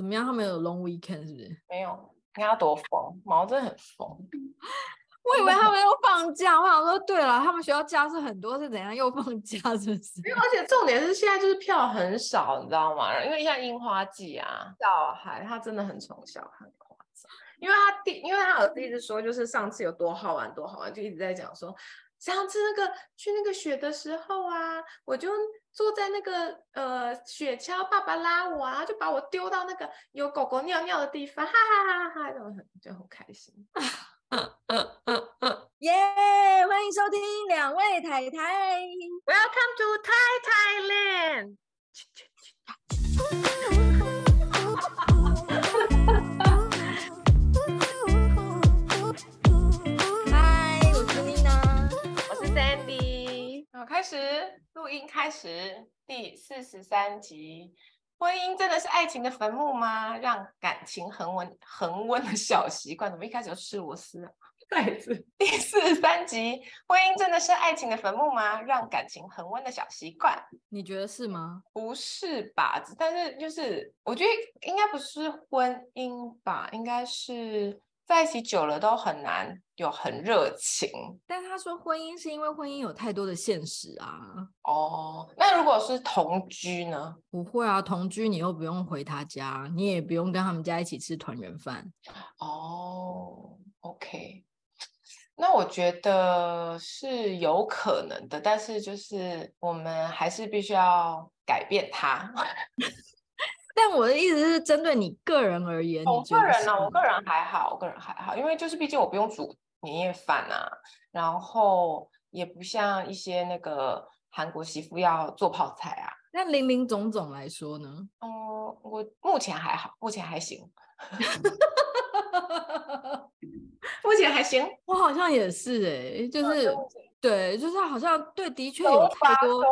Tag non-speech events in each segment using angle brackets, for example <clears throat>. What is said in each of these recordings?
怎么样？他们有 long weekend 是不是？没有，你看他多疯，毛真的很疯。<laughs> 我以为他们又放假，我想说，对了，他们学校假是很多，是怎样又放假？<laughs> 是不是？而且重点是现在就是票很少，你知道吗？因为像樱花季啊，小孩他真的很宠小孩，很夸张。因为他弟，因为他儿子一直说，就是上次有多好玩，多好玩，就一直在讲说，上次那个去那个雪的时候啊，我就坐在那个呃雪橇，爸爸拉我啊，就把我丢到那个有狗狗尿尿的地方，哈哈哈哈哈，就很就很开心。<laughs> 耶！yeah, 欢迎收听两位太太，Welcome to Thai Thailand。<laughs> 好，开始录音，开始第四十三集。婚姻真的是爱情的坟墓吗？让感情恒温恒温的小习惯，怎么一开始就吃螺丝啊？<laughs> 再一次，第四十三集，婚姻真的是爱情的坟墓吗？让感情恒温的小习惯，你觉得是吗？不是吧？但是就是，我觉得应该不是婚姻吧，应该是。在一起久了都很难有很热情，但他说婚姻是因为婚姻有太多的现实啊。哦，那如果是同居呢？不会啊，同居你又不用回他家，你也不用跟他们家一起吃团圆饭。哦，OK，那我觉得是有可能的，但是就是我们还是必须要改变他。<laughs> 但我的意思是针对你个人而言，我个人呢，我个人还好，我个人还好，因为就是毕竟我不用煮年夜饭啊，然后也不像一些那个韩国媳妇要做泡菜啊。那零零总总来说呢？嗯，我目前还好，目前还行，<laughs> 目前还行。我好像也是哎、欸，就是对，就是好像对，的确有太多。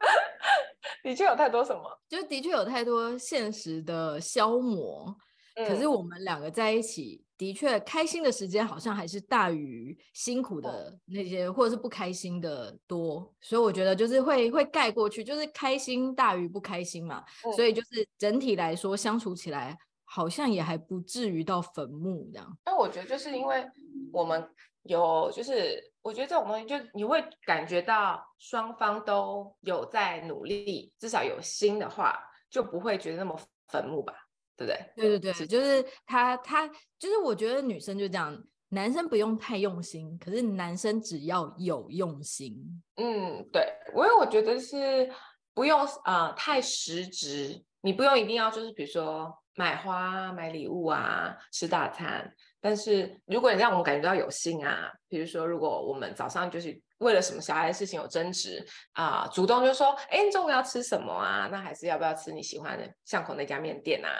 <laughs> 的确有太多什么，就的确有太多现实的消磨。嗯、可是我们两个在一起，的确开心的时间好像还是大于辛苦的那些，嗯、或者是不开心的多。所以我觉得就是会会盖过去，就是开心大于不开心嘛。嗯、所以就是整体来说相处起来，好像也还不至于到坟墓这样。但我觉得就是因为我们有就是。我觉得这种东西，就你会感觉到双方都有在努力，至少有心的话，就不会觉得那么坟墓吧，对不对？对对对，是就是他他就是我觉得女生就这样，男生不用太用心，可是男生只要有用心，嗯，对，因为我觉得是不用呃太实质，你不用一定要就是比如说买花、买礼物啊、吃大餐。但是如果你让我们感觉到有心啊，比如说如果我们早上就是为了什么小孩的事情有争执啊、呃，主动就说，哎，你中午要吃什么啊？那还是要不要吃你喜欢的巷口那家面店啊？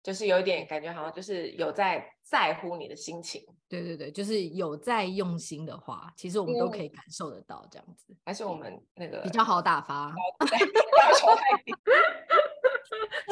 就是有一点感觉好像就是有在在乎你的心情。对对对，就是有在用心的话，其实我们都可以感受得到这样子。还是我们那个比较好打发。<laughs>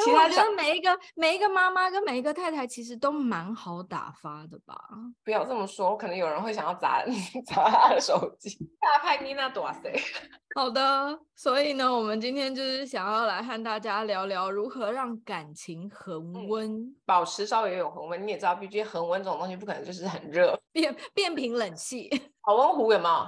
其他我觉得每一个每一个妈妈跟每一个太太其实都蛮好打发的吧？不要这么说，可能有人会想要砸 <laughs> 砸他的手机。大派妮娜多塞。<laughs> 好的，所以呢，我们今天就是想要来和大家聊聊如何让感情恒温、嗯，保持稍微有恒温。你也知道，毕竟恒温这种东西不可能就是很热，变变频冷气。<laughs> 保温壶有没有？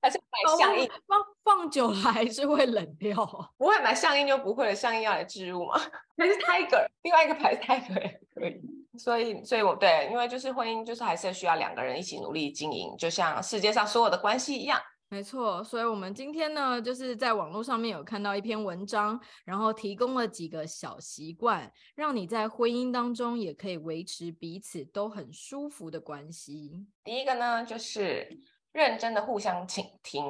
还是买相应？放放久了还是会冷掉。<laughs> 不会买相应就不会了，相应要来置入吗？还是 Tiger，另外一个牌子 Tiger 也可以。所以，所以我对，因为就是婚姻，就是还是需要两个人一起努力经营，就像世界上所有的关系一样。没错，所以我们今天呢，就是在网络上面有看到一篇文章，然后提供了几个小习惯，让你在婚姻当中也可以维持彼此都很舒服的关系。第一个呢，就是认真的互相倾听，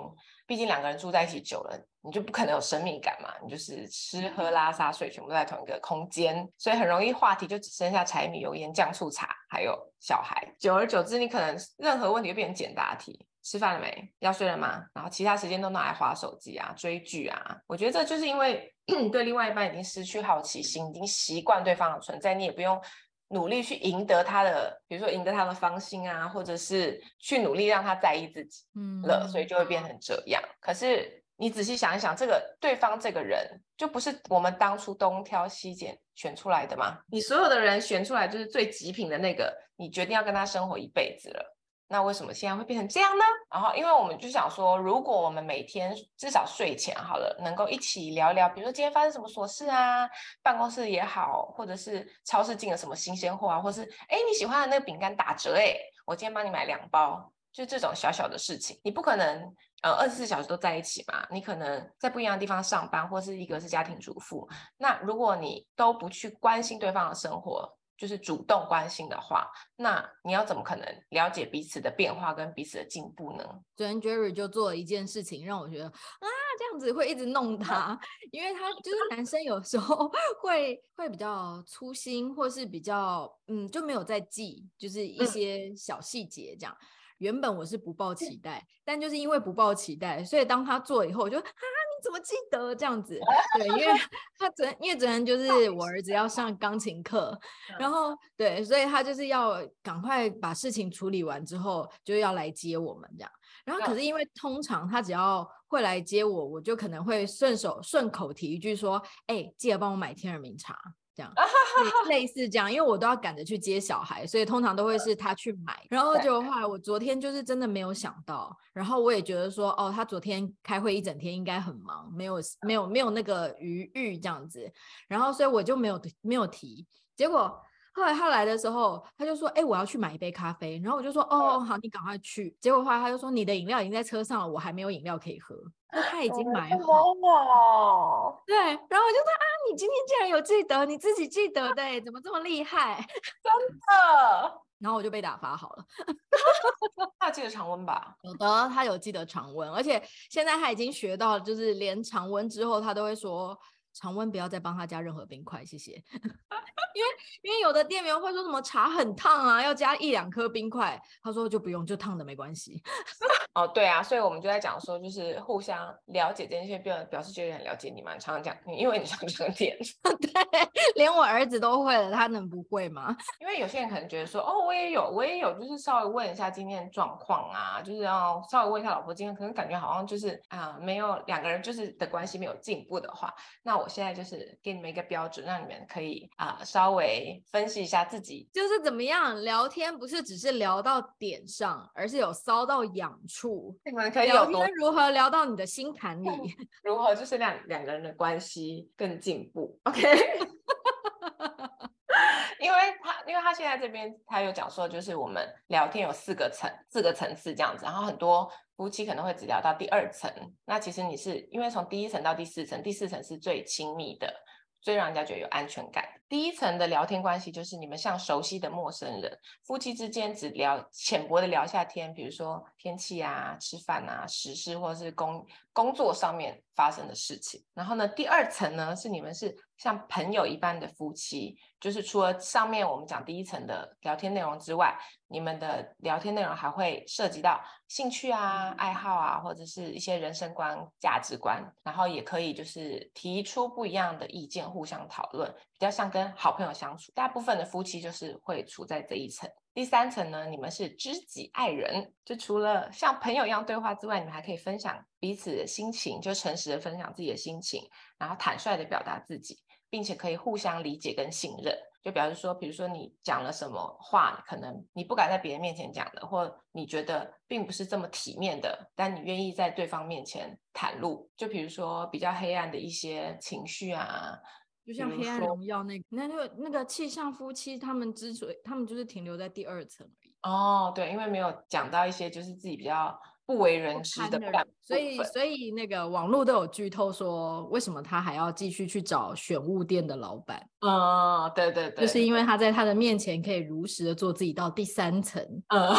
毕竟两个人住在一起久了，你就不可能有生命感嘛，你就是吃喝拉撒睡全部在同一个空间，所以很容易话题就只剩下柴米油盐酱醋茶，还有小孩。久而久之，你可能任何问题就变成简答题。吃饭了没？要睡了吗？然后其他时间都拿来划手机啊、追剧啊。我觉得这就是因为 <clears throat> 对另外一半已经失去好奇心，已经习惯对方的存在，你也不用努力去赢得他的，比如说赢得他的芳心啊，或者是去努力让他在意自己嗯了，嗯，所以就会变成这样。可是你仔细想一想，这个对方这个人就不是我们当初东挑西拣选出来的吗？你所有的人选出来就是最极品的那个，你决定要跟他生活一辈子了。那为什么现在会变成这样呢？然后，因为我们就想说，如果我们每天至少睡前好了，能够一起聊聊，比如说今天发生什么琐事啊，办公室也好，或者是超市进了什么新鲜货啊，或是哎你喜欢的那个饼干打折哎，我今天帮你买两包，就这种小小的事情，你不可能呃二十四小时都在一起嘛，你可能在不一样的地方上班，或是一个是家庭主妇，那如果你都不去关心对方的生活，就是主动关心的话，那你要怎么可能了解彼此的变化跟彼此的进步呢？昨天 Jerry 就做了一件事情，让我觉得啊，这样子会一直弄他，因为他 <laughs> 就是男生，有时候 <laughs> 会会比较粗心，或是比较嗯就没有在记，就是一些小细节这样。嗯、原本我是不抱期待，但就是因为不抱期待，所以当他做以后，我就啊。你怎么记得这样子？对，因为 <laughs> 他昨天，因为昨天就是我儿子要上钢琴课，然后对，所以他就是要赶快把事情处理完之后，就要来接我们这样。然后可是因为通常他只要会来接我，我就可能会顺手顺口提一句说：“哎，记得帮我买天儿茗茶。”这样，<laughs> 类似这样，因为我都要赶着去接小孩，所以通常都会是他去买。然后就后来我昨天就是真的没有想到，然后我也觉得说，哦，他昨天开会一整天应该很忙，没有没有没有那个余裕这样子，然后所以我就没有没有提，结果。后来他来的时候，他就说：“哎、欸，我要去买一杯咖啡。”然后我就说：“哦，好，你赶快去。”结果后来他就说：“你的饮料已经在车上了，我还没有饮料可以喝。”那他已经买好了。对，然后我就说：“啊，你今天竟然有记得，你自己记得的，怎么这么厉害？真的。”然后我就被打发好了。<laughs> 他记得常温吧？有的，他有记得常温，而且现在他已经学到，就是连常温之后，他都会说。常温不要再帮他加任何冰块，谢谢。<laughs> 因为因为有的店员会说什么茶很烫啊，要加一两颗冰块，他说就不用，就烫的没关系。<laughs> 哦，对啊，所以我们就在讲说，就是互相了解这些，表表示觉得很了解你嘛。常常讲，因为你常常点，<laughs> 对，连我儿子都会了，他能不会吗？因为有些人可能觉得说，哦，我也有，我也有，就是稍微问一下今天的状况啊，就是要稍微问一下老婆今天，可能感觉好像就是啊、呃，没有两个人就是的关系没有进步的话，那我现在就是给你们一个标准，让你们可以啊、呃、稍微分析一下自己，就是怎么样聊天，不是只是聊到点上，而是有骚到痒处。你们可以聊天如何聊到你的心坎里？<laughs> 如何就是两两个人的关系更进步？OK，<laughs> 因为他现在这边他有讲说，就是我们聊天有四个层四个层次这样子，然后很多夫妻可能会只聊到第二层。那其实你是因为从第一层到第四层，第四层是最亲密的，最让人家觉得有安全感。第一层的聊天关系就是你们像熟悉的陌生人，夫妻之间只聊浅薄的聊下天，比如说天气啊、吃饭啊、时事或是工工作上面发生的事情。然后呢，第二层呢是你们是像朋友一般的夫妻，就是除了上面我们讲第一层的聊天内容之外，你们的聊天内容还会涉及到兴趣啊、爱好啊，或者是一些人生观、价值观，然后也可以就是提出不一样的意见，互相讨论。比较像跟好朋友相处，大部分的夫妻就是会处在这一层。第三层呢，你们是知己爱人，就除了像朋友一样对话之外，你们还可以分享彼此的心情，就诚实的分享自己的心情，然后坦率的表达自己，并且可以互相理解跟信任。就表示说，比如说你讲了什么话，可能你不敢在别人面前讲的，或你觉得并不是这么体面的，但你愿意在对方面前袒露。就比如说比较黑暗的一些情绪啊。就像《黑暗荣耀》那个、那就那个气象夫妻，他们之所以他们就是停留在第二层而已。哦，对，因为没有讲到一些就是自己比较不为人知的所以所以那个网络都有剧透说，为什么他还要继续去找选物店的老板？嗯，对对对，就是因为他在他的面前可以如实的做自己到第三层。嗯，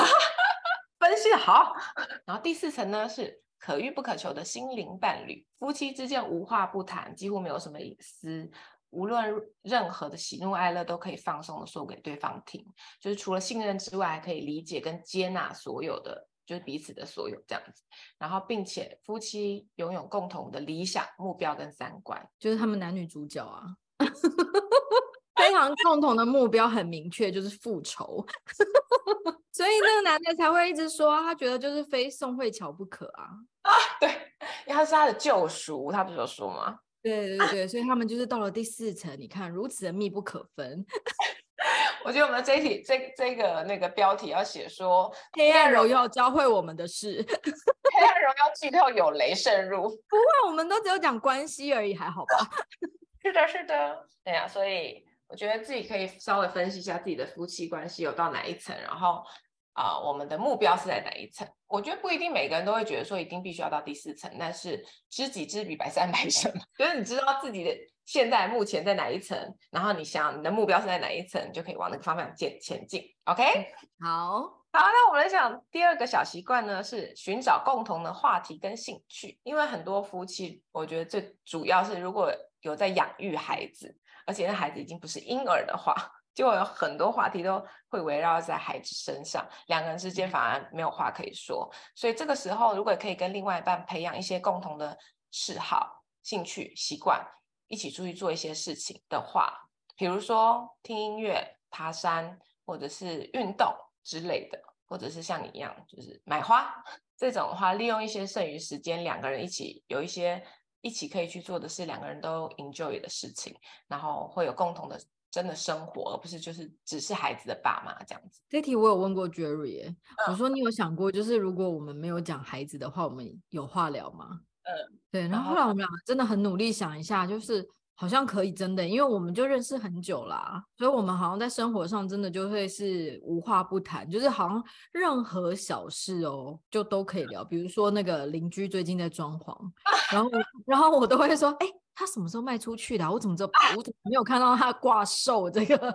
<laughs> 分析的好。然后第四层呢是可遇不可求的心灵伴侣，夫妻之间无话不谈，几乎没有什么隐私。无论任何的喜怒哀乐都可以放松的说给对方听，就是除了信任之外，还可以理解跟接纳所有的，就是彼此的所有这样子。然后，并且夫妻拥有共同的理想目标跟三观，就是他们男女主角啊，<laughs> 非常共同的目标很明确，就是复仇。<laughs> 所以那个男的才会一直说，他觉得就是非宋慧乔不可啊。啊，<laughs> 对，因为他是他的救赎，他不是有说吗？对对对，所以他们就是到了第四层，你看如此的密不可分。<laughs> 我觉得我们这一题这这个那个标题要写说黑暗荣耀教会我们的事，黑暗荣耀剧透有雷渗入，不会，我们都只有讲关系而已，还好吧？是的，是的，对呀，所以我觉得自己可以稍微分析一下自己的夫妻关系有到哪一层，然后。啊、呃，我们的目标是在哪一层？我觉得不一定每个人都会觉得说一定必须要到第四层，但是知己知彼，百战百胜嘛。<laughs> 就是你知道自己的现在目前在哪一层，然后你想你的目标是在哪一层，你就可以往那个方向前前进。OK，好，好，那我们来讲第二个小习惯呢，是寻找共同的话题跟兴趣。因为很多夫妻，我觉得最主要是如果有在养育孩子，而且那孩子已经不是婴儿的话。就有很多话题都会围绕在孩子身上，两个人之间反而没有话可以说。所以这个时候，如果可以跟另外一半培养一些共同的嗜好、兴趣、习惯，一起出去做一些事情的话，比如说听音乐、爬山，或者是运动之类的，或者是像你一样就是买花 <laughs> 这种的话，利用一些剩余时间，两个人一起有一些一起可以去做的是两个人都 enjoy 的事情，然后会有共同的。真的生活，而不是就是只是孩子的爸妈这样子。这题我有问过 Jerry，嗯，我说你有想过，就是如果我们没有讲孩子的话，我们有话聊吗？嗯，对。然后后来我们两个真的很努力想一下，就是。好像可以，真的，因为我们就认识很久啦，所以我们好像在生活上真的就会是无话不谈，就是好像任何小事哦，就都可以聊。比如说那个邻居最近在装潢，然后然后我都会说，哎，他什么时候卖出去的？我怎么知道？我怎么没有看到他挂售这个？<laughs> 就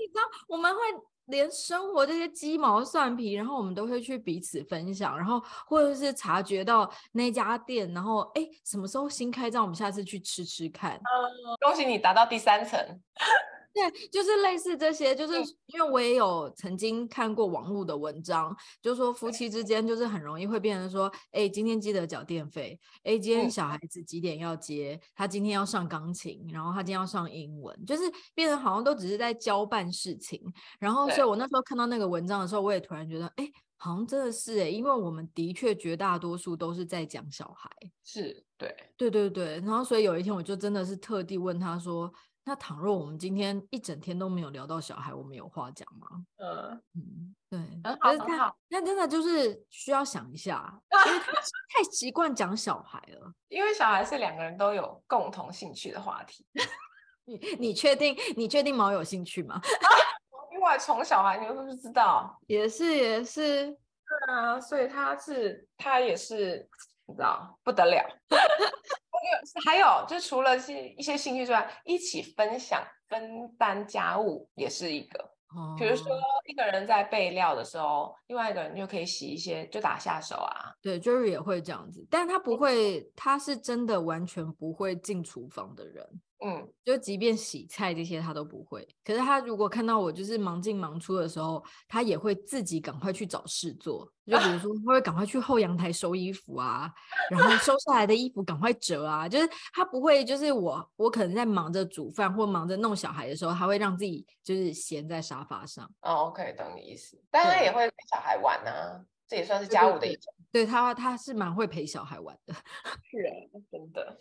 你知道，我们会。连生活这些鸡毛蒜皮，然后我们都会去彼此分享，然后或者是察觉到那家店，然后哎，什么时候新开张，我们下次去吃吃看。恭喜你达到第三层。对，就是类似这些，就是因为我也有曾经看过网络的文章，就是说夫妻之间就是很容易会变成说，哎，今天记得缴电费，哎，今天小孩子几点要接，他今天要上钢琴，然后他今天要上英文，就是变成好像都只是在交办事情。然后，所以我那时候看到那个文章的时候，我也突然觉得，哎，好像真的是哎，因为我们的确绝大多数都是在讲小孩，是对，对对对。然后，所以有一天我就真的是特地问他说。那倘若我们今天一整天都没有聊到小孩，我们有话讲吗？呃、嗯，对，很好，很好。那真的就是需要想一下，<laughs> 因为太习惯讲小孩了。因为小孩是两个人都有共同兴趣的话题。<laughs> 你你确定？你确定毛有兴趣吗？啊、<laughs> 因为从小孩，你是不是知道？也是也是。对啊，所以他是他也是，你知道不得了。<laughs> 还有，就除了是一些兴趣之外，一起分享、分担家务也是一个。比如说，一个人在备料的时候，另外一个人就可以洗一些，就打下手啊。对，Jerry 也会这样子，但他不会，他是真的完全不会进厨房的人。嗯，就即便洗菜这些他都不会，可是他如果看到我就是忙进忙出的时候，他也会自己赶快去找事做。就比如说，他会赶快去后阳台收衣服啊，然后收下来的衣服赶快折啊。就是他不会，就是我我可能在忙着煮饭或忙着弄小孩的时候，他会让自己就是闲在沙发上。哦，OK，懂你意思。但他也会陪小孩玩啊，这也算是家务的一种。对，他，他是蛮会陪小孩玩的。<laughs> 是啊，真的。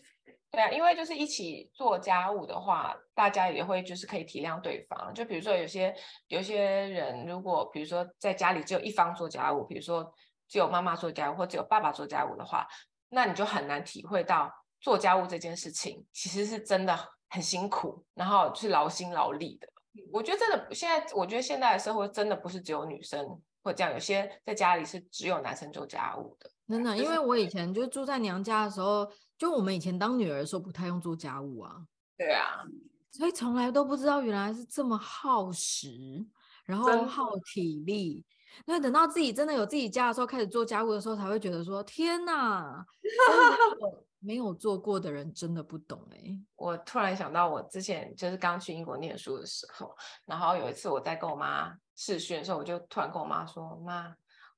对啊，因为就是一起做家务的话，大家也会就是可以体谅对方。就比如说有些有些人，如果比如说在家里只有一方做家务，比如说只有妈妈做家务或只有爸爸做家务的话，那你就很难体会到做家务这件事情其实是真的很辛苦，然后是劳心劳力的。我觉得真的现在，我觉得现在的社会真的不是只有女生会这样，有些在家里是只有男生做家务的。真的，因为我以前就住在娘家的时候。就我们以前当女儿的时候，不太用做家务啊。对啊，所以从来都不知道原来是这么耗时，然后耗体力。那等到自己真的有自己家的时候，开始做家务的时候，才会觉得说：天哪！<laughs> 没有做过的人真的不懂哎、欸。我突然想到，我之前就是刚去英国念书的时候，然后有一次我在跟我妈视讯的时候，我就突然跟我妈说：妈，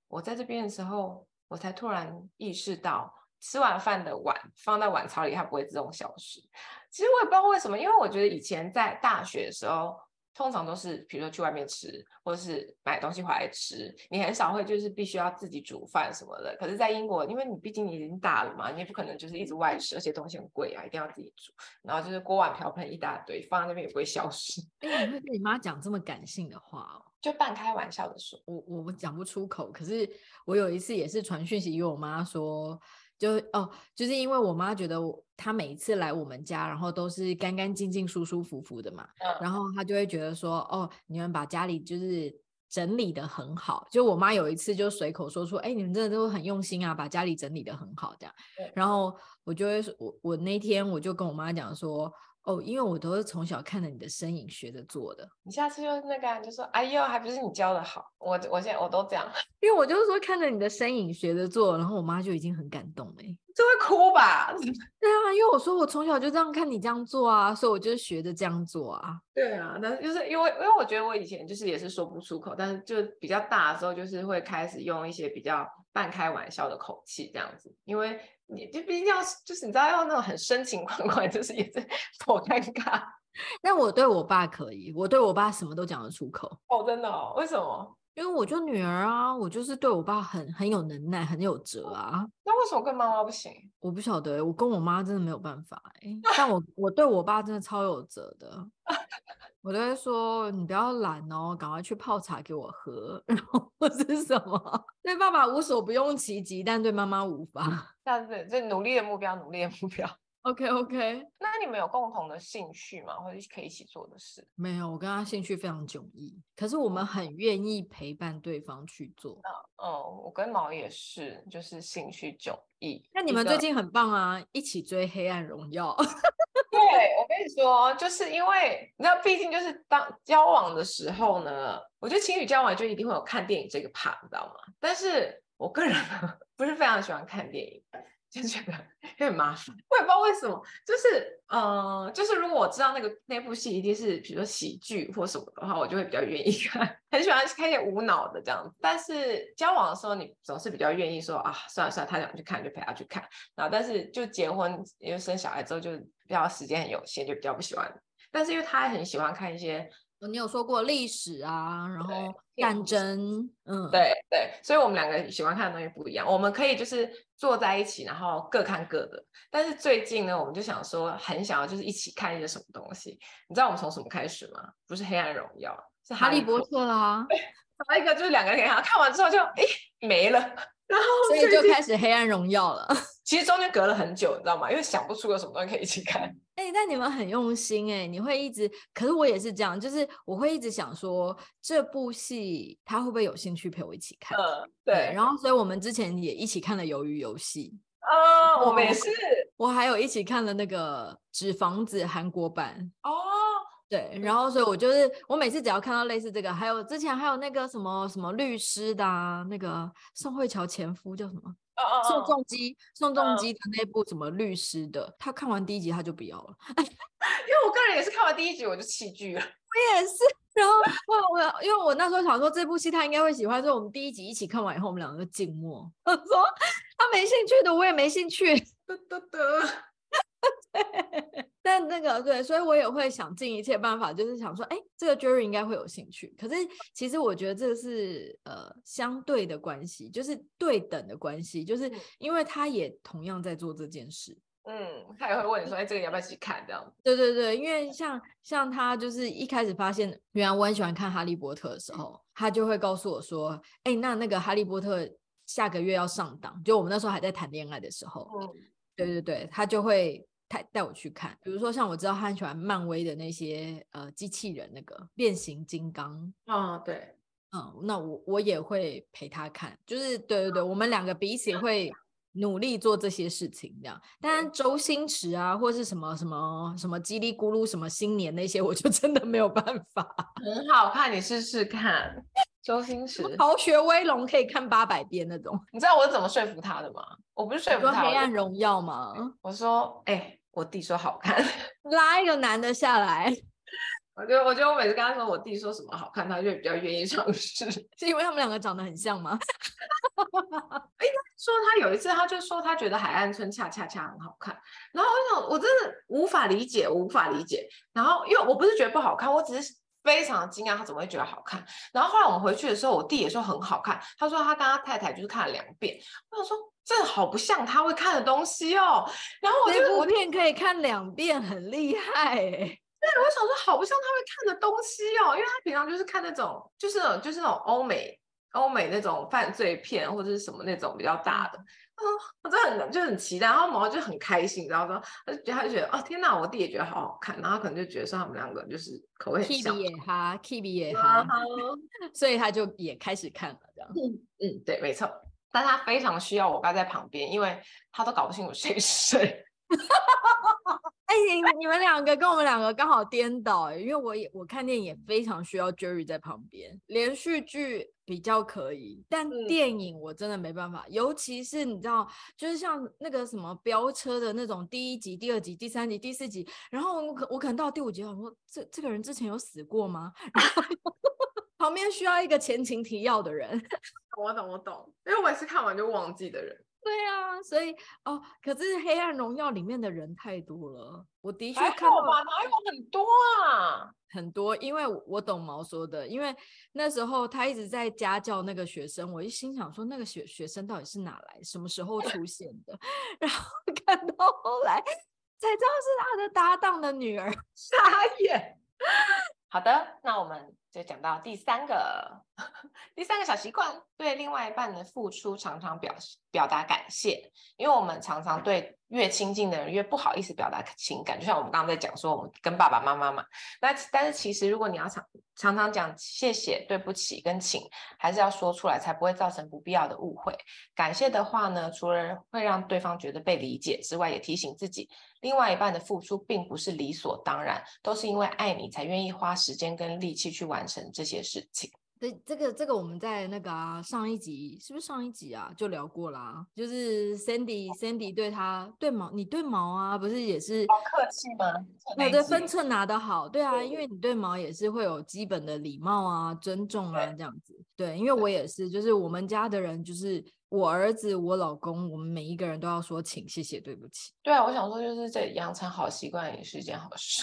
我在这边的时候，我才突然意识到。吃完饭的碗放在碗槽里，它不会自动消失。其实我也不知道为什么，因为我觉得以前在大学的时候，通常都是比如说去外面吃，或者是买东西回来吃，你很少会就是必须要自己煮饭什么的。可是，在英国，因为你毕竟你已经大了嘛，你也不可能就是一直外食，而且东西很贵啊，一定要自己煮。然后就是锅碗瓢盆一大堆，放在那边也不会消失。哎，你会跟你妈讲这么感性的话哦？就半开玩笑的说，我我讲不出口。可是我有一次也是传讯息给我妈说。就哦，就是因为我妈觉得我她每一次来我们家，然后都是干干净净、舒舒服服的嘛，嗯、然后她就会觉得说，哦，你们把家里就是整理的很好。就我妈有一次就随口说出，哎，你们真的都很用心啊，把家里整理的很好这样。嗯、然后我就会，我我那天我就跟我妈讲说。哦，因为我都是从小看着你的身影学着做的。你下次就那个，就说哎呦，还不是你教的好。我我现在我都这样，因为我就是说看着你的身影学着做，然后我妈就已经很感动了，就会哭吧？<laughs> 对啊，因为我说我从小就这样看你这样做啊，所以我就学着这样做啊。对啊，但是就是因为因为我觉得我以前就是也是说不出口，但是就比较大的时候就是会开始用一些比较半开玩笑的口气这样子，因为。你就毕竟要，就是你知道要那种很深情款款，就是也是 <laughs> 好尴尬。<laughs> 但我对我爸可以，我对我爸什么都讲得出口。哦，真的哦？为什么？因为我就女儿啊，我就是对我爸很很有能耐，很有辙啊。那为什么跟妈妈不行？我不晓得，我跟我妈真的没有办法哎。但我我对我爸真的超有辙的。<laughs> 我都会说，你不要懒哦，赶快去泡茶给我喝，<laughs> 然后或是什么？对爸爸无所不用其极，但对妈妈无法。这样子，这努力的目标，努力的目标。<laughs> OK OK。那你们有共同的兴趣吗？或者可以一起做的事？没有，我跟他兴趣非常迥异，可是我们很愿意陪伴对方去做。嗯，我跟毛也是，就是兴趣迥异。那你们最近很棒啊，一起追《黑暗荣耀》。<laughs> 对，我跟你说，就是因为你知道，毕竟就是当交往的时候呢，我觉得情侣交往就一定会有看电影这个 part，你知道吗？但是我个人呢，不是非常喜欢看电影。就觉得有点麻烦，我也不知道为什么。就是，嗯、就是如果我知道那个那部戏一定是比如说喜剧或什么的话，我就会比较愿意看，<laughs> 很喜欢看一些无脑的这样子。但是交往的时候，你总是比较愿意说啊，算了算了，他想去看就陪他去看。然后，但是就结婚因为生小孩之后，就比较时间很有限，就比较不喜欢。但是因为他很喜欢看一些。你有说过历史啊，然后战争，嗯，对对，所以我们两个喜欢看的东西不一样。我们可以就是坐在一起，然后各看各的。但是最近呢，我们就想说，很想要就是一起看一些什么东西。你知道我们从什么开始吗？不是《黑暗荣耀》，是《哈利波特》啦。还有一个就是两个人给他看完之后就哎没了。<laughs> 然后所以就开始黑暗荣耀了。其实中间隔了很久，你知道吗？因为想不出有什么东西可以一起看。哎、欸，但你们很用心哎、欸，你会一直，可是我也是这样，就是我会一直想说这部戏他会不会有兴趣陪我一起看？嗯，对。对，然后所以我们之前也一起看了《鱿鱼游戏》。啊，我们也是。我还有一起看了那个《纸房子》韩国版。哦。对，然后所以我就是我每次只要看到类似这个，还有之前还有那个什么什么律师的啊，那个宋慧乔前夫叫什么？宋仲基，宋仲基的那部什么律师的，他看完第一集他就不要了，<laughs> 因为我个人也是看完第一集我就弃剧了，我也是。然后我我因为我那时候想说这部戏他应该会喜欢，所以我们第一集一起看完以后，我们两个就静默，<laughs> 说他没兴趣的我也没兴趣，得得得。<laughs> 但那个对，所以我也会想尽一切办法，就是想说，哎，这个 Jerry 应该会有兴趣。可是 <laughs> 其实我觉得这个是呃相对的关系，就是对等的关系，就是因为他也同样在做这件事。嗯，他也会问你说，哎，这个要不要一起看？这样。对对对，因为像像他就是一开始发现原来我很喜欢看哈利波特的时候，他就会告诉我说，哎，那那个哈利波特下个月要上档，就我们那时候还在谈恋爱的时候。嗯，对对对，他就会。带带我去看，比如说像我知道他很喜欢漫威的那些呃机器人，那个变形金刚。哦，对，嗯，那我我也会陪他看，就是对对对，我们两个彼此会努力做这些事情，这样。但周星驰啊，或是什么什么什么叽里咕噜什么新年那些，我就真的没有办法。很好看，你试试看。周星驰《逃学威龙》可以看八百遍那种。你知道我是怎么说服他的吗？我不是说服他，黑暗荣耀吗？我说，哎、欸。我弟说好看，<laughs> 拉一个男的下来。<laughs> 我觉得，我觉得我每次跟他说我弟说什么好看，他就比较愿意尝试。<laughs> 是因为他们两个长得很像吗？哎，说他有一次，他就说他觉得《海岸村恰恰恰》很好看。然后我想，我真的无法理解，我无法理解。然后因为我不是觉得不好看，我只是非常惊讶，他怎么会觉得好看？然后后来我们回去的时候，我弟也说很好看。他说他跟他太太就是看了两遍。我想说，这好不像他会看的东西哦。然后我就这部片可以看两遍，很厉害哎。对，我想说好不像他会看的东西哦，因为他平常就是看那种，就是那种就是那种欧美欧美那种犯罪片或者是什么那种比较大的。嗯，我真的很就很期待，然后毛就很开心，然后说，他就他就觉得哦天哪，我弟也觉得好好看，然后可能就觉得说他们两个就是口味很像。Kibi 也哈，Kibi 也哈，<laughs> 所以他就也开始看了这样。嗯嗯，对，没错，但他非常需要我爸在旁边，因为他都搞不清楚谁是谁。<laughs> 哎、欸，你你们两个跟我们两个刚好颠倒哎，因为我也我看电影也非常需要 Jerry 在旁边，连续剧比较可以，但电影我真的没办法，嗯、尤其是你知道，就是像那个什么飙车的那种第一集、第二集、第三集、第四集，然后我可我可能到第五集，我说这这个人之前有死过吗？然 <laughs> 后旁边需要一个前情提要的人，<laughs> 我懂我懂，因为我也是看完就忘记的人。对啊，所以哦，可是《黑暗荣耀》里面的人太多了，我的确看到吧，哪有很多啊？很多，因为我懂毛说的，因为那时候他一直在家教那个学生，我一心想说那个学学生到底是哪来，什么时候出现的？<laughs> 然后看到后来才知道是他的搭档的女儿，<laughs> 傻眼。好的，那我们就讲到第三个，第三个小习惯，对另外一半的付出常常表表达感谢，因为我们常常对越亲近的人越不好意思表达情感，就像我们刚刚在讲说，我们跟爸爸妈妈嘛，那但是其实如果你要常常常讲谢谢、对不起跟请，还是要说出来，才不会造成不必要的误会。感谢的话呢，除了会让对方觉得被理解之外，也提醒自己。另外一半的付出并不是理所当然，都是因为爱你才愿意花时间跟力气去完成这些事情。对，这个这个我们在那个、啊、上一集是不是上一集啊就聊过啦？就是 Sandy Sandy 对他对毛，你对毛啊，不是也是客气吗？对对，分寸拿得好，对啊，因为你对毛也是会有基本的礼貌啊、尊重啊这样子。对，因为我也是，就是我们家的人就是。我儿子、我老公，我们每一个人都要说请、谢谢、对不起。对啊，我想说就是这养成好习惯也是一件好事。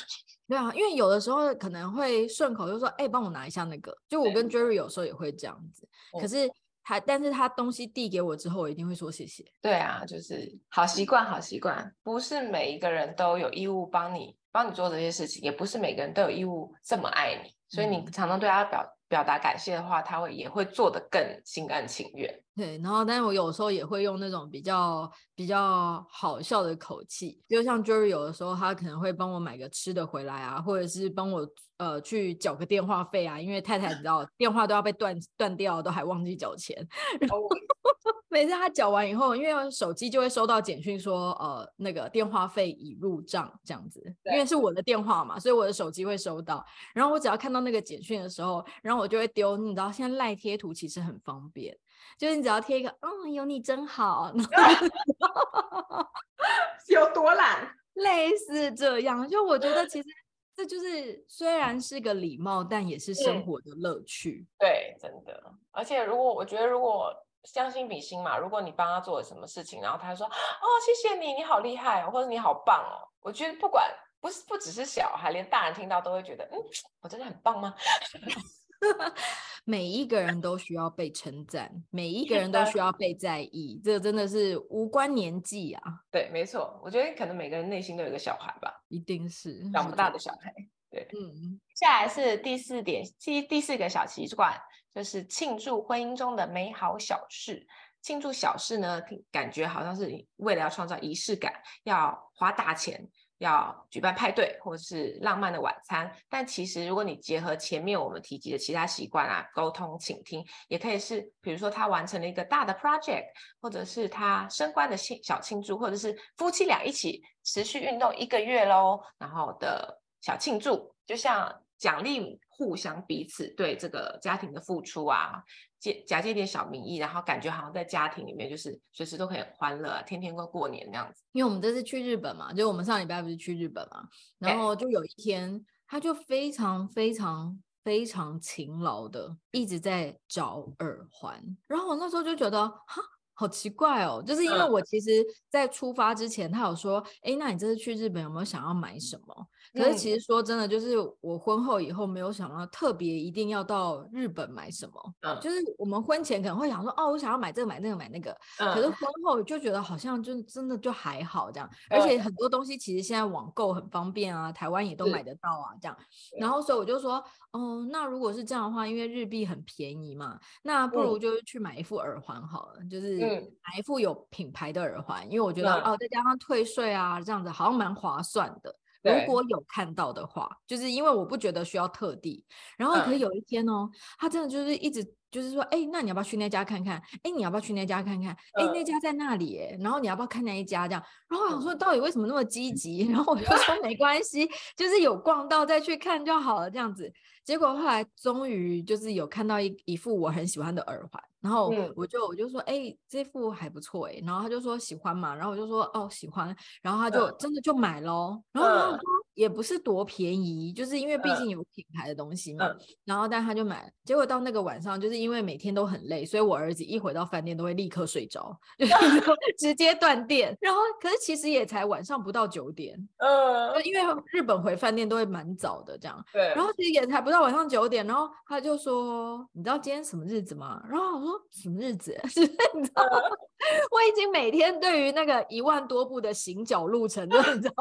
对啊，因为有的时候可能会顺口就说：“哎，帮我拿一下那个。”就我跟 Jerry 有时候也会这样子。可是他，但是他东西递给我之后，我一定会说谢谢。对啊，就是好习惯，好习惯。不是每一个人都有义务帮你帮你做这些事情，也不是每个人都有义务这么爱你。所以你常常对他表表达感谢的话，他会也会做得更心甘情愿。对，然后但是我有时候也会用那种比较比较好笑的口气，就像 Jerry 有的时候他可能会帮我买个吃的回来啊，或者是帮我呃去缴个电话费啊，因为太太你知道电话都要被断断掉，都还忘记缴钱。然后 <laughs> 每次他缴完以后，因为手机就会收到简讯说呃那个电话费已入账这样子，因为是我的电话嘛，所以我的手机会收到。然后我只要看到那个简讯的时候，然后我就会丢，你知道现在赖贴图其实很方便。就是你只要贴一个，嗯，有你真好，<laughs> 有多懒，类似这样。就我觉得其实 <laughs> 这就是虽然是个礼貌，但也是生活的乐趣。嗯。对，真的。而且如果我觉得，如果将心比心嘛，如果你帮他做了什么事情，然后他说，哦，谢谢你，你好厉害哦，或者你好棒哦，我觉得不管不是不只是小孩，连大人听到都会觉得，嗯，我真的很棒吗？<laughs> <laughs> 每一个人都需要被称赞，每一个人都需要被在意，这真的是无关年纪啊。对，没错，我觉得可能每个人内心都有一个小孩吧，一定是长不大的小孩。对，嗯。下来是第四点，第第四个小习惯就是庆祝婚姻中的美好小事。庆祝小事呢，感觉好像是为了要创造仪式感，要花大钱。要举办派对或是浪漫的晚餐，但其实如果你结合前面我们提及的其他习惯啊，沟通、倾听，也可以是，比如说他完成了一个大的 project，或者是他升官的庆小庆祝，或者是夫妻俩一起持续运动一个月喽，然后的小庆祝，就像奖励互相彼此对这个家庭的付出啊。借假借点小名义，然后感觉好像在家庭里面就是随时都可以欢乐，啊天天过过年那样子。因为我们这次去日本嘛，就我们上礼拜不是去日本嘛，然后就有一天，他就非常非常非常勤劳的一直在找耳环，然后我那时候就觉得哈。好奇怪哦，就是因为我其实，在出发之前，他有说，哎，那你这次去日本有没有想要买什么？可是其实说真的，就是我婚后以后没有想到特别一定要到日本买什么。嗯，就是我们婚前可能会想说，哦，我想要买这个买那个买那个。嗯。可是婚后就觉得好像就真的就还好这样，而且很多东西其实现在网购很方便啊，台湾也都买得到啊这样。然后所以我就说，哦，那如果是这样的话，因为日币很便宜嘛，那不如就是去买一副耳环好了，就是买一副有品牌的耳环，因为我觉得哦，再加上退税啊这样子，好像蛮划算的。如果有看到的话，就是因为我不觉得需要特地。然后可是有一天哦，他真的就是一直就是说，哎，那你要不要去那家看看？哎，你要不要去那家看看？哎，那家在那里耶。然后你要不要看那一家？这样。然后我想说，到底为什么那么积极？<laughs> 然后我就说没关系，就是有逛到再去看就好了，这样子。结果后来终于就是有看到一一副我很喜欢的耳环，然后我就我就说，哎，这副还不错哎。然后他就说喜欢嘛，然后我就说哦喜欢，然后他就真的就买咯。然后也不是多便宜，就是因为毕竟有品牌的东西嘛。然后但他就买，结果到那个晚上，就是因为每天都很累，所以我儿子一回到饭店都会立刻睡着，就是 <laughs> 直接断电。然后可是其实也才晚上不到九点，嗯，因为日本回饭店都会蛮早的这样。对，然后其实也才不到。到晚上九点，然后他就说：“你知道今天什么日子吗？”然后我说：“什么日子？” <laughs> 你知道吗？<laughs> 我已经每天对于那个一万多步的行脚路程都 <laughs> 你知道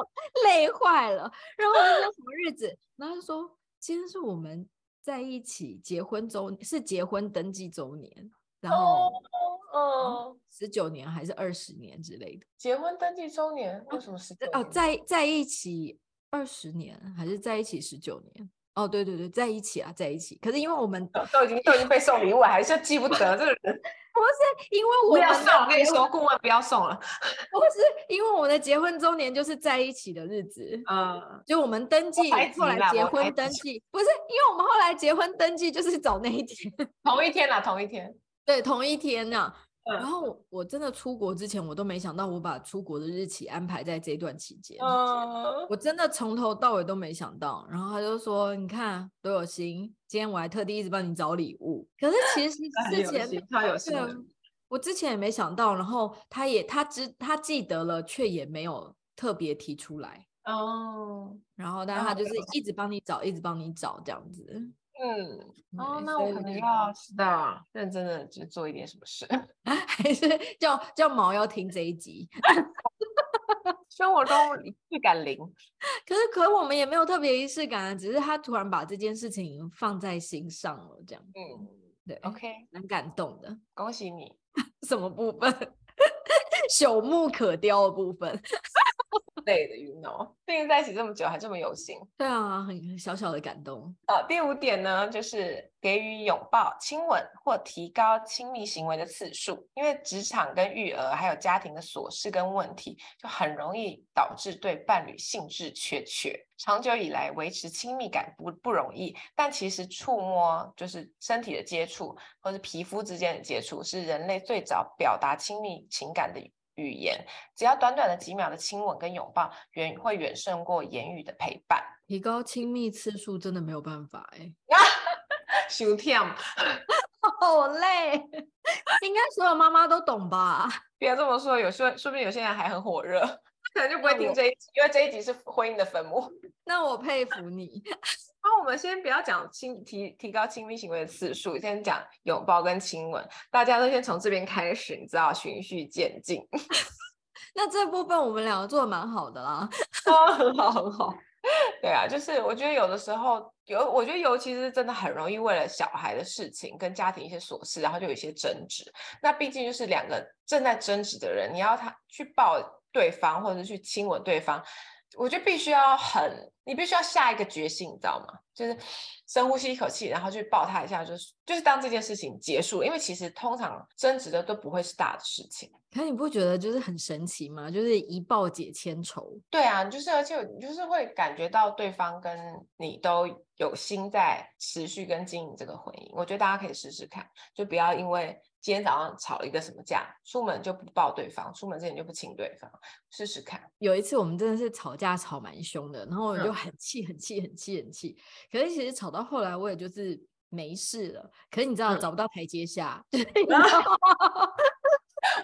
累坏了。然后我就说：“什么日子？”然后他就说：“今天是我们在一起结婚周，是结婚登记周年。”然后，嗯，十九年还是二十年之类的？结婚登记周年？为什么十九？哦，在在一起二十年还是在一起十九年？哦，对对对，在一起啊，在一起。可是因为我们都已经都已经被送礼物，还是记不得这个人。<laughs> 不是因为我们不要送，我跟你说，顾问不要送了。<laughs> 不是因为我们的结婚周年就是在一起的日子。嗯，就我们登记，后来结婚登记，不是因为我们后来结婚登记就是找那一天，<laughs> 同一天啊，同一天。对，同一天呐。然后我真的出国之前，我都没想到我把出国的日期安排在这段期间。Uh, 我真的从头到尾都没想到。然后他就说：“你看都有心，今天我还特地一直帮你找礼物。”可是其实之前他有心，我之前也没想到。然后他也他知他记得了，却也没有特别提出来。哦。Uh, 然后，但是他就是一直帮你找，一直帮你找这样子。嗯，哦，那我可能要知道认真的去做一点什么事，<laughs> 还是叫叫毛要听这一集？<laughs> 生活中仪式感零，<laughs> 可是可我们也没有特别仪式感啊，只是他突然把这件事情放在心上了，这样。嗯，对，OK，蛮感动的，恭喜你。什么部分？朽木可雕的部分。累的，you know，毕竟在一起这么久还这么有心，对啊，很小小的感动。好，第五点呢，就是给予拥抱、亲吻或提高亲密行为的次数，因为职场跟育儿还有家庭的琐事跟问题，就很容易导致对伴侣兴致缺缺。长久以来维持亲密感不不容易，但其实触摸就是身体的接触，或是皮肤之间的接触，是人类最早表达亲密情感的语言，只要短短的几秒的亲吻跟拥抱，远会远胜过言语的陪伴。提高亲密次数真的没有办法哎，休天，好累，应该所有妈妈都懂吧？别这么说，有说说不定有些人还很火热，可能就不会听这一集，因为这一集是婚姻的坟墓。<laughs> 那我佩服你。<laughs> 那我们先不要讲亲提提高亲密行为的次数，先讲拥抱跟亲吻。大家都先从这边开始，你知道，循序渐进。<laughs> 那这部分我们两个做的蛮好的啦，哦，很好很好。对啊，就是我觉得有的时候有，我觉得尤其是真的很容易为了小孩的事情跟家庭一些琐事，然后就有一些争执。那毕竟就是两个正在争执的人，你要他去抱对方或者是去亲吻对方。我觉得必须要很，你必须要下一个决心，你知道吗？就是深呼吸一口气，然后去抱他一下，就是就是当这件事情结束，因为其实通常争执的都不会是大的事情。可你不觉得就是很神奇吗？就是一抱解千愁。对啊，就是而且你就是会感觉到对方跟你都有心在持续跟经营这个婚姻。我觉得大家可以试试看，就不要因为。今天早上吵了一个什么架，出门就不抱对方，出门之前就不亲对方，试试看。有一次我们真的是吵架吵蛮凶的，然后我就很气很气很气很气。可是其实吵到后来我也就是没事了。可是你知道找不到台阶下，<laughs>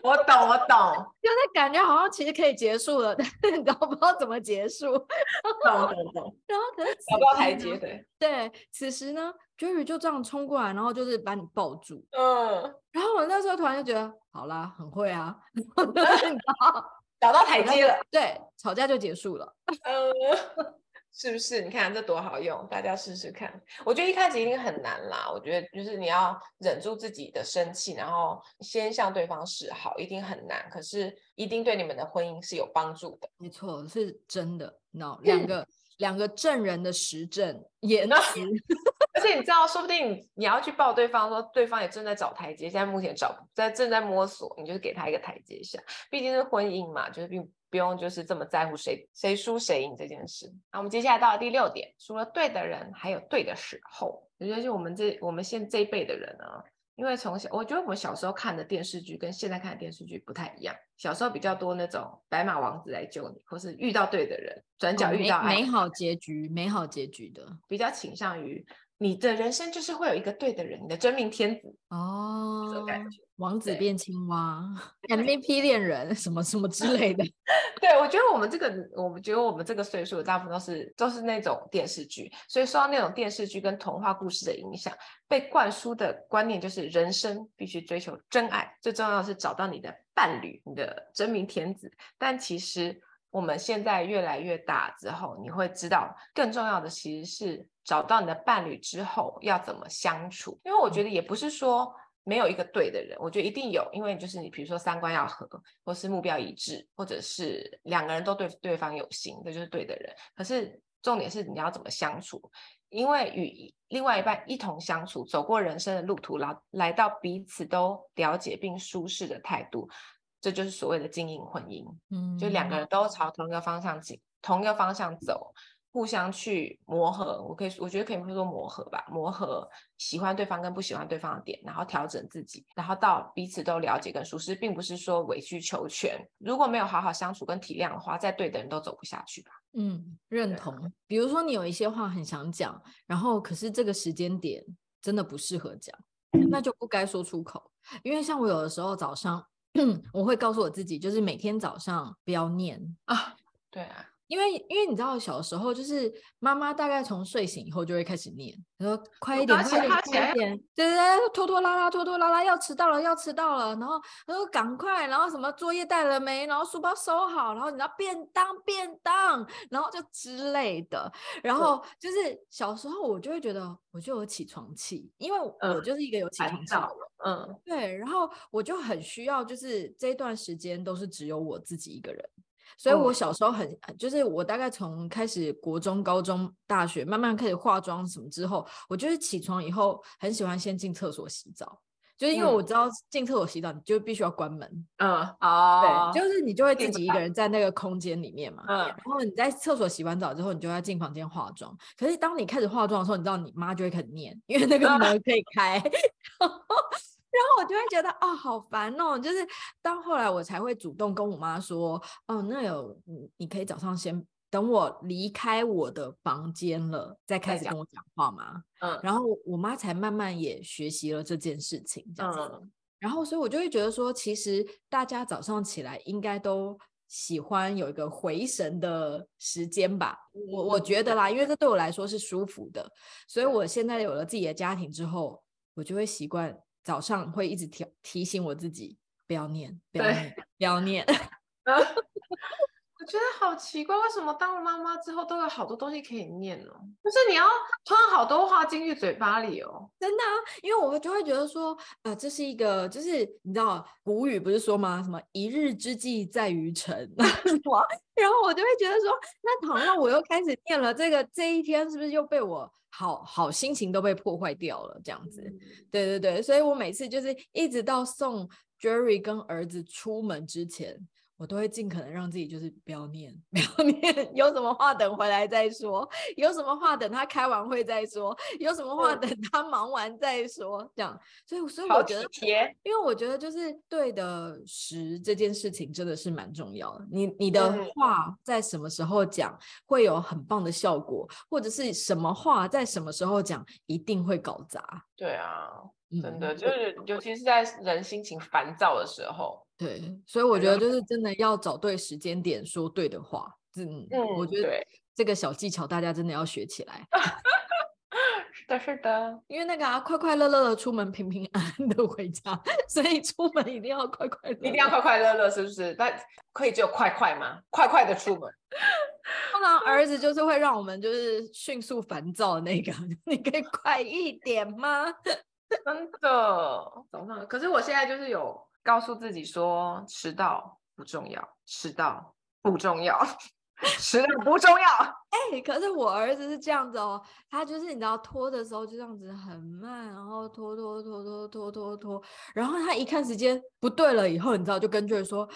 我懂，我懂，就是感觉好像其实可以结束了，<laughs> 但是你都不知道怎么结束。<laughs> 懂懂懂。然后可是找不到台阶，对对。此时呢，Jerry 就这样冲过来，然后就是把你抱住。嗯。然后我那时候突然就觉得，好啦，很会啊，<laughs> 找到台阶了。对，吵架就结束了。嗯。是不是？你看这多好用，大家试试看。我觉得一开始一定很难啦。我觉得就是你要忍住自己的生气，然后先向对方示好，一定很难。可是一定对你们的婚姻是有帮助的。没错，是真的。No，两个两个证人的实证言辞。<laughs> 而且你知道，说不定你要去抱对方说，说对方也正在找台阶，现在目前找在正在摸索，你就是给他一个台阶下。毕竟是婚姻嘛，就是并。不用就是这么在乎谁谁输谁赢这件事。那我们接下来到了第六点，除了对的人，还有对的时候。我觉得就我们这我们现在这一辈的人呢，因为从小我觉得我们小时候看的电视剧跟现在看的电视剧不太一样。小时候比较多那种白马王子来救你，或是遇到对的人，转角遇到爱、哦、美好结局，美好结局的，比较倾向于。你的人生就是会有一个对的人，你的真命天子哦，这种感觉，王子变青蛙，<laughs> MVP 恋人 <laughs> 什么什么之类的。<laughs> 对，我觉得我们这个，我们觉得我们这个岁数的大部分都是都是那种电视剧，所以受到那种电视剧跟童话故事的影响，被灌输的观念就是人生必须追求真爱，最重要的是找到你的伴侣，你的真命天子。但其实我们现在越来越大之后，你会知道更重要的其实是。找到你的伴侣之后要怎么相处？因为我觉得也不是说没有一个对的人，我觉得一定有，因为就是你比如说三观要合，或是目标一致，或者是两个人都对对方有心，这就是对的人。可是重点是你要怎么相处？因为与另外一半一同相处，走过人生的路途，来来到彼此都了解并舒适的态度，这就是所谓的经营婚姻。嗯，就两个人都朝同一个方向进，同一个方向走。互相去磨合，我可以，我觉得可以说磨合吧，磨合喜欢对方跟不喜欢对方的点，然后调整自己，然后到彼此都了解跟舒适，并不是说委曲求全。如果没有好好相处跟体谅的话，再对的人都走不下去吧。嗯，认同。比如说你有一些话很想讲，然后可是这个时间点真的不适合讲，那就不该说出口。因为像我有的时候早上，我会告诉我自己，就是每天早上不要念啊，对啊。因为，因为你知道，小时候就是妈妈大概从睡醒以后就会开始念，她说快一点，快一点，快一点，对对对，拖拖拉拉，拖拖拉拉，要迟到了，要迟到了，然后然后赶快，然后什么作业带了没，然后书包收好，然后你知道便当便当，然后就之类的，然后就是小时候我就会觉得我就有起床气，因为我就是一个有起床气的人，嗯，对，然后我就很需要，就是这段时间都是只有我自己一个人。所以，我小时候很，就是我大概从开始国中、高中、大学，慢慢开始化妆什么之后，我就是起床以后很喜欢先进厕所洗澡，就是因为我知道进厕所洗澡你就必须要关门，嗯，哦，对，就是你就会自己一个人在那个空间里面嘛，嗯，然后你在厕所洗完澡之后，你就要进房间化妆。可是当你开始化妆的时候，你知道你妈就会开始念，因为那个门可以开。<laughs> 然后我就会觉得啊、哦，好烦哦！就是到后来我才会主动跟我妈说，哦，那有你，你可以早上先等我离开我的房间了，再开始跟我讲话嘛。嗯，然后我妈才慢慢也学习了这件事情，这样子。嗯，然后所以我就会觉得说，其实大家早上起来应该都喜欢有一个回神的时间吧。我我觉得啦，因为这对我来说是舒服的，所以我现在有了自己的家庭之后，我就会习惯。早上会一直提提醒我自己不要念，不要念，不要念。<laughs> 我觉得好奇怪，为什么当了妈妈之后都有好多东西可以念呢？就是你要吞好多话进去嘴巴里哦。真的啊，因为我就会觉得说，呃，这是一个，就是你知道古语不是说吗？什么一日之计在于晨。<laughs> 然后我就会觉得说，那倘若我又开始念了，这个这一天是不是又被我好好心情都被破坏掉了？这样子，嗯、对对对，所以我每次就是一直到送 Jerry 跟儿子出门之前。我都会尽可能让自己就是不要念，<laughs> 不要念，有什么话等回来再说，有什么话等他开完会再说，有什么话等他忙完再说，这样。所以，所以我觉得，因为我觉得就是对的时这件事情真的是蛮重要的。你你的话在什么时候讲会有很棒的效果，或者是什么话在什么时候讲一定会搞砸。对啊，真的、嗯、就是，尤其是在人心情烦躁的时候。对，所以我觉得就是真的要找对时间点说对的话。嗯，嗯我觉得这个小技巧大家真的要学起来。<laughs> 是的，是的，因为那个啊，快快乐乐的出门，平平安安的回家，<laughs> 所以出门一定要快快乐乐，一定要快快乐乐，是不是？但可以只有快快吗？快快的出门。通常儿子就是会让我们就是迅速烦躁的那个，<laughs> 你可以快一点吗？<laughs> 真的，早上。可是我现在就是有告诉自己说，迟到不重要，迟到不重要。迟到不重要，哎、可是我儿子是这样子哦，他就是你知道拖的时候就这样子很慢，然后拖拖拖拖拖拖拖，然后他一看时间不对了以后，你知道就跟 Jerry 说、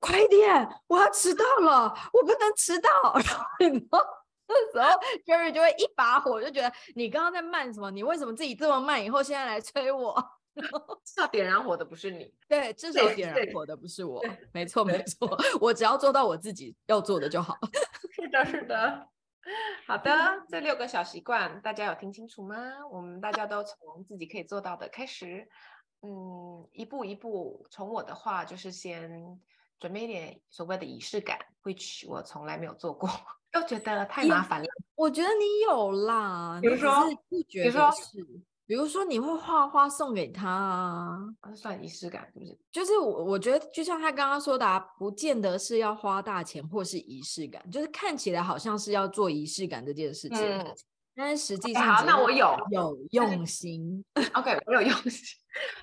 快点，我要迟到了，我不能迟到。然后你知道这时候 Jerry 就会一把火，就觉得你刚刚在慢什么？你为什么自己这么慢？以后现在来催我。<laughs> 要点燃火的不是你，对，至少点燃火的不是我，<laughs> 没错没错，我只要做到我自己要做的就好。<laughs> 是的，是的，好的，这六个小习惯大家有听清楚吗？我们大家都从自己可以做到的开始，嗯，一步一步。从我的话就是先准备一点所谓的仪式感，which 我从来没有做过，又觉得太麻烦了。我觉得你有啦，比如说，不觉得是。比如说你会画画送给他啊，算仪式感是不是？就是我我觉得就像他刚刚说的啊，不见得是要花大钱或是仪式感，就是看起来好像是要做仪式感这件事情，嗯、但是实际上好，那我有有用心。OK，<laughs> 我有用心，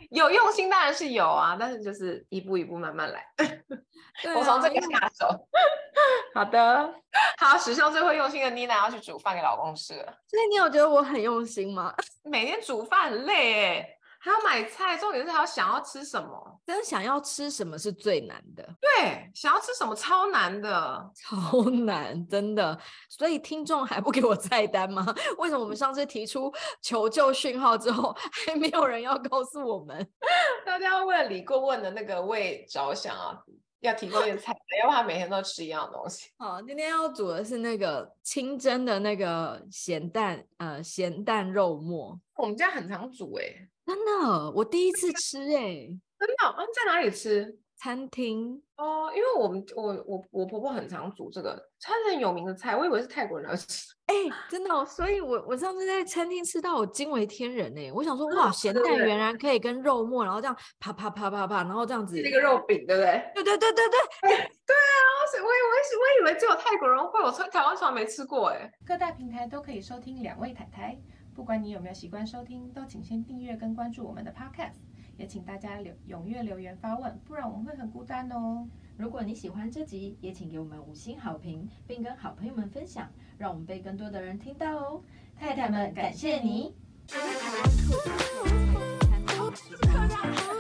有用心当然是有啊，但是就是一步一步慢慢来。啊、我从这个下手。<laughs> 好的，好，史上最会用心的妮娜要去煮饭给老公吃了。所以你有觉得我很用心吗？<laughs> 每天煮饭很累哎，还要买菜，重点是还要想要吃什么。真的想要吃什么是最难的。对，想要吃什么超难的，<laughs> 超难，真的。所以听众还不给我菜单吗？<laughs> 为什么我们上次提出求救讯号之后，<laughs> 还没有人要告诉我们？大家要为了李顾问的那个胃着想啊。要提供点菜，要不然他每天都吃一样的东西。好，今天要煮的是那个清蒸的那个咸蛋，呃，咸蛋肉末。我们家很常煮哎、欸，真的，我第一次吃哎、<laughs> 欸，真的，嗯，在哪里吃？餐厅哦，因为我们我我我婆婆很常煮这个，它是很有名的菜，我以为是泰国人要吃。哎、欸，真的、哦，所以我我上次在餐厅吃到，我惊为天人呢。我想说，哇，咸蛋原来可以跟肉末，然后这样啪啪啪啪啪，然后这样子，是一个肉饼，对不对？对对对对对，对啊，我以为我以为只有泰国人会，我从台湾从来没吃过哎。各大平台都可以收听两位泰台，不管你有没有习惯收听，都请先订阅跟关注我们的 Podcast，也请大家留踊跃留言发问，不然我们会很孤单哦。如果你喜欢这集，也请给我们五星好评，并跟好朋友们分享，让我们被更多的人听到哦。太太们，感谢你。<laughs>